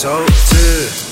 手指。